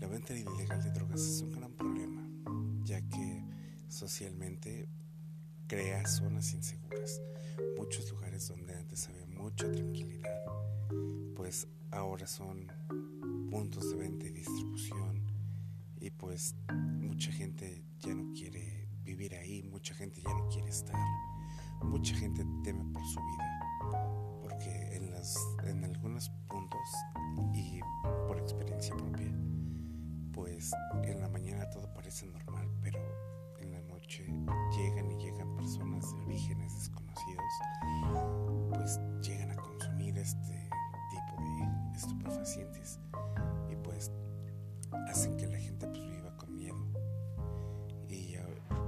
La venta ilegal de drogas es un gran problema, ya que socialmente crea zonas inseguras, muchos lugares donde antes había mucha tranquilidad, pues ahora son puntos de venta y distribución y pues mucha gente ya no quiere vivir ahí, mucha gente ya no quiere estar, mucha gente teme por su vida, porque en, las, en algunos puntos en la mañana todo parece normal, pero en la noche llegan y llegan personas de orígenes desconocidos, pues llegan a consumir este tipo de estupefacientes y pues hacen que la gente pues viva con miedo. Y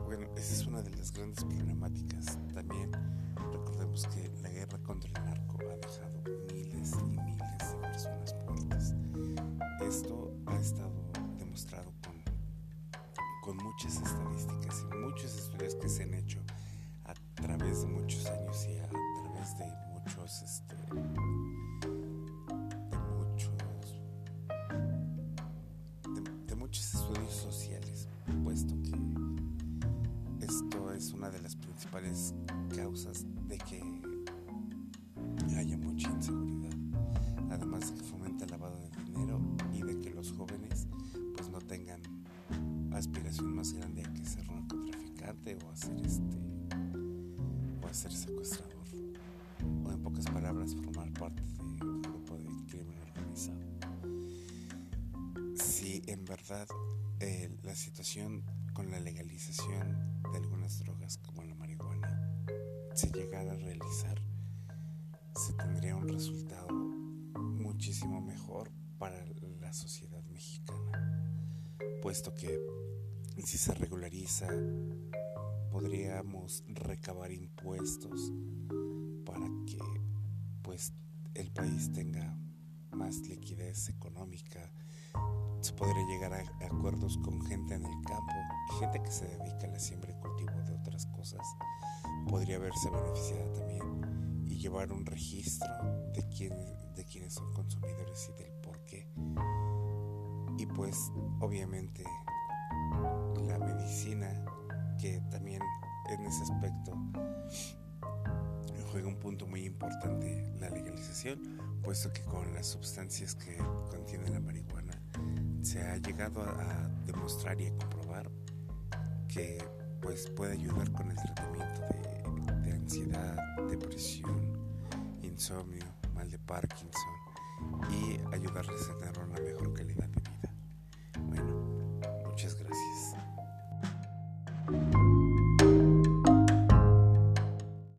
bueno, esa es una de las grandes problemáticas. También recordemos que la guerra contra el con muchas estadísticas y muchos estudios que se han hecho a través de muchos años y a través de muchos este, una de las principales causas de que aspiración más grande a que ser narcotraficante o a ser este o a ser secuestrador o en pocas palabras formar parte de un grupo de crimen organizado. Si en verdad eh, la situación con la legalización de algunas drogas como la marihuana se llegara a realizar, se tendría un resultado muchísimo mejor para la sociedad mexicana, puesto que si se regulariza podríamos recabar impuestos para que pues el país tenga más liquidez económica, se podría llegar a acuerdos con gente en el campo, gente que se dedica a la siembra y cultivo de otras cosas, podría verse beneficiada también y llevar un registro de, quién, de quienes son consumidores y del por qué. Y pues obviamente también en ese aspecto juega un punto muy importante la legalización, puesto que con las sustancias que contiene la marihuana, se ha llegado a, demostrar y a comprobar que pues puede ayudar con el tratamiento de, ansiedad, depresión, insomnio, mal de Parkinson y ayudarles a tener una mejor calidad